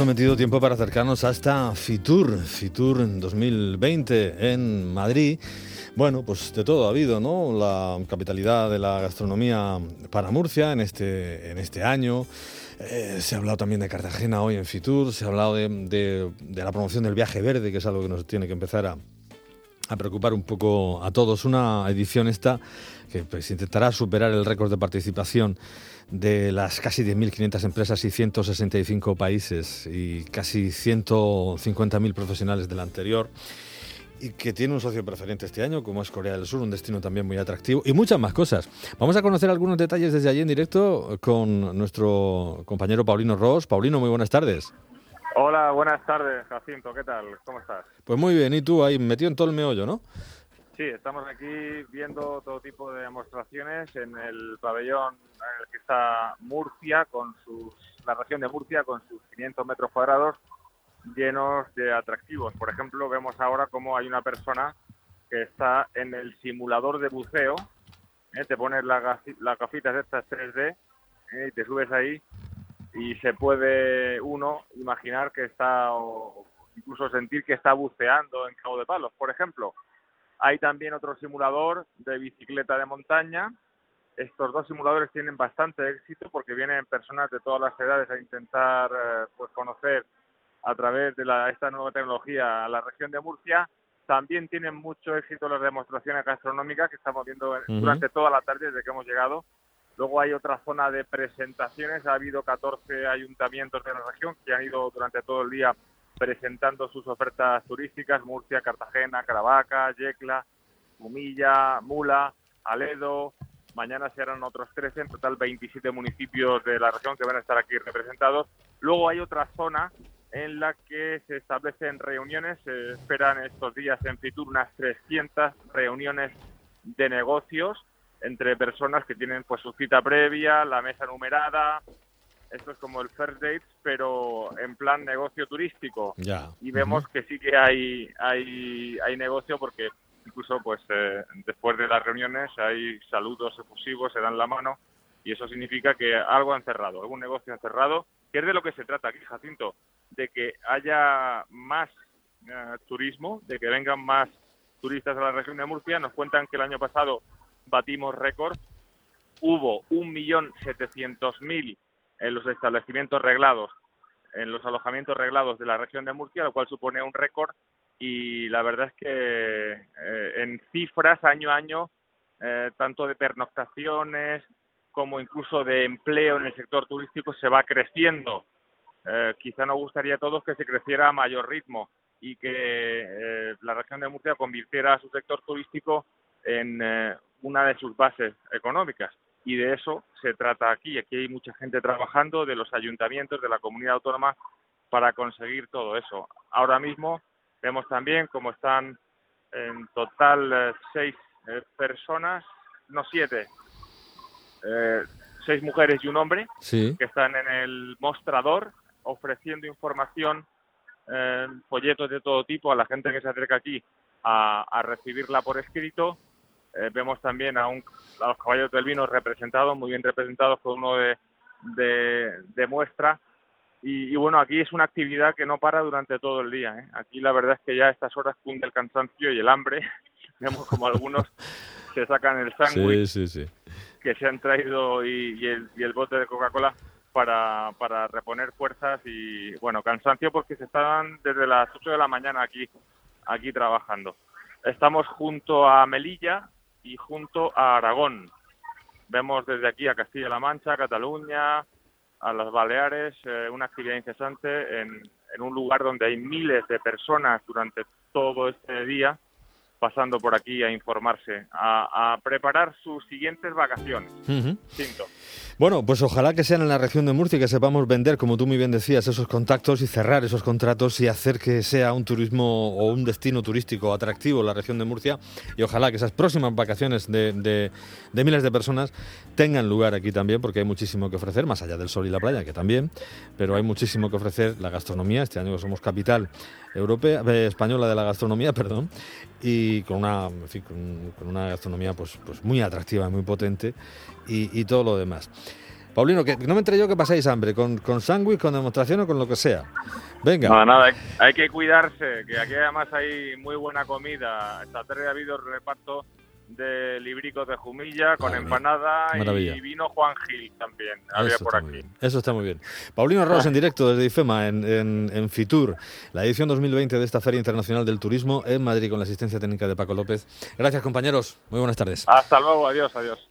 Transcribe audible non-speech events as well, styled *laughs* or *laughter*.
prometido tiempo para acercarnos hasta Fitur, Fitur en 2020 en Madrid. Bueno, pues de todo ha habido, ¿no? La capitalidad de la gastronomía para Murcia en este, en este año. Eh, se ha hablado también de Cartagena hoy en Fitur, se ha hablado de, de, la promoción del viaje verde, que es algo que nos tiene que empezar a, a preocupar un poco a todos. Una edición esta que pues, intentará superar el récord de participación de las casi 10.500 empresas y 165 países y casi 150.000 profesionales del anterior y que tiene un socio preferente este año, como es Corea del Sur, un destino también muy atractivo y muchas más cosas. Vamos a conocer algunos detalles desde allí en directo con nuestro compañero Paulino Ross. Paulino, muy buenas tardes. Hola, buenas tardes, Jacinto, ¿qué tal? ¿Cómo estás? Pues muy bien, y tú ahí metido en todo el meollo, ¿no? Sí, estamos aquí viendo todo tipo de demostraciones en el pabellón en el que está Murcia, con sus, la región de Murcia, con sus 500 metros cuadrados llenos de atractivos. Por ejemplo, vemos ahora cómo hay una persona que está en el simulador de buceo, ¿eh? te pones las la gafitas estas 3D ¿eh? y te subes ahí y se puede uno imaginar que está o incluso sentir que está buceando en Cabo de Palos, por ejemplo. Hay también otro simulador de bicicleta de montaña. Estos dos simuladores tienen bastante éxito porque vienen personas de todas las edades a intentar eh, pues conocer a través de esta nueva tecnología la región de Murcia. También tienen mucho éxito las demostraciones gastronómicas que estamos viendo durante toda la tarde desde que hemos llegado. Luego hay otra zona de presentaciones. Ha habido 14 ayuntamientos de la región que han ido durante todo el día presentando sus ofertas turísticas, Murcia, Cartagena, Caravaca, Yecla, Humilla, Mula, Aledo. Mañana serán otros 13, en total 27 municipios de la región que van a estar aquí representados. Luego hay otra zona en la que se establecen reuniones, se esperan estos días en Fitur unas 300 reuniones de negocios entre personas que tienen pues su cita previa, la mesa numerada, esto es como el first dates, pero en plan negocio turístico. Ya. Y vemos que sí que hay, hay, hay negocio porque incluso pues eh, después de las reuniones hay saludos efusivos, se dan la mano y eso significa que algo han cerrado, algún negocio ha cerrado, que es de lo que se trata aquí, Jacinto, de que haya más eh, turismo, de que vengan más turistas a la región de Murcia. Nos cuentan que el año pasado batimos récord, hubo 1.700.000 en los establecimientos reglados, en los alojamientos reglados de la región de Murcia, lo cual supone un récord y la verdad es que eh, en cifras año a año, eh, tanto de pernoctaciones como incluso de empleo en el sector turístico se va creciendo. Eh, quizá nos gustaría a todos que se creciera a mayor ritmo y que la región de Murcia convirtiera a su sector turístico en una de sus bases económicas y de eso se trata aquí. Aquí hay mucha gente trabajando de los ayuntamientos, de la comunidad autónoma, para conseguir todo eso. Ahora mismo vemos también cómo están en total eh, seis eh, personas, no siete, eh, seis mujeres y un hombre que están en el mostrador ofreciendo información, folletos de todo tipo a la gente que se acerca aquí a recibirla por escrito eh, vemos también a, un, a los caballos del vino representados, muy bien representados por uno de, de, muestra. Y, bueno, aquí es una actividad que no para durante todo el día. ¿eh? Aquí la verdad es que ya a estas horas cunde el cansancio y el hambre. *laughs* Vemos como algunos *laughs* se sacan el sándwich que se han traído y, el, y el bote de Coca-Cola para, para reponer fuerzas y bueno, cansancio porque se están desde las 8 de la mañana aquí, aquí trabajando. Estamos junto a Melilla, y junto a Aragón. Vemos desde aquí a Castilla-La Mancha, Cataluña, a las Baleares, eh, una actividad incesante en, en, un lugar donde hay miles de personas durante todo este día pasando por aquí a informarse, a, preparar sus siguientes vacaciones. Bueno, pues ojalá que sean en la región de Murcia y que sepamos vender, como tú muy bien decías, esos contactos y cerrar esos contratos y hacer que sea un turismo o un destino turístico atractivo la región de Murcia. Y ojalá que esas próximas vacaciones de, de, miles de personas tengan lugar aquí también, porque hay muchísimo que ofrecer, más allá del sol y la playa, que también, pero hay muchísimo que ofrecer la gastronomía. Este año somos capital europea, eh, española de la gastronomía, *laughs* perdón, y con una, con, una gastronomía pues, pues muy atractiva, muy potente y, todo lo demás. Paulino, que no me entre yo que pasáis hambre, con, con sándwich, con demostración o con lo que sea. Venga. Nada, nada, hay que cuidarse, que aquí además hay muy buena comida. Esta tarde ha habido reparto de libricos de jumilla con empanada Maravilla. y vino Juan Gil también. Había Eso por aquí. Eso está muy bien. Paulino Arroz en directo desde IFEMA, en, en, en Fitur, la edición 2020 de esta Feria Internacional del Turismo en Madrid, con la asistencia técnica de Paco López. Gracias, compañeros. Muy buenas tardes. Hasta luego, adiós, adiós.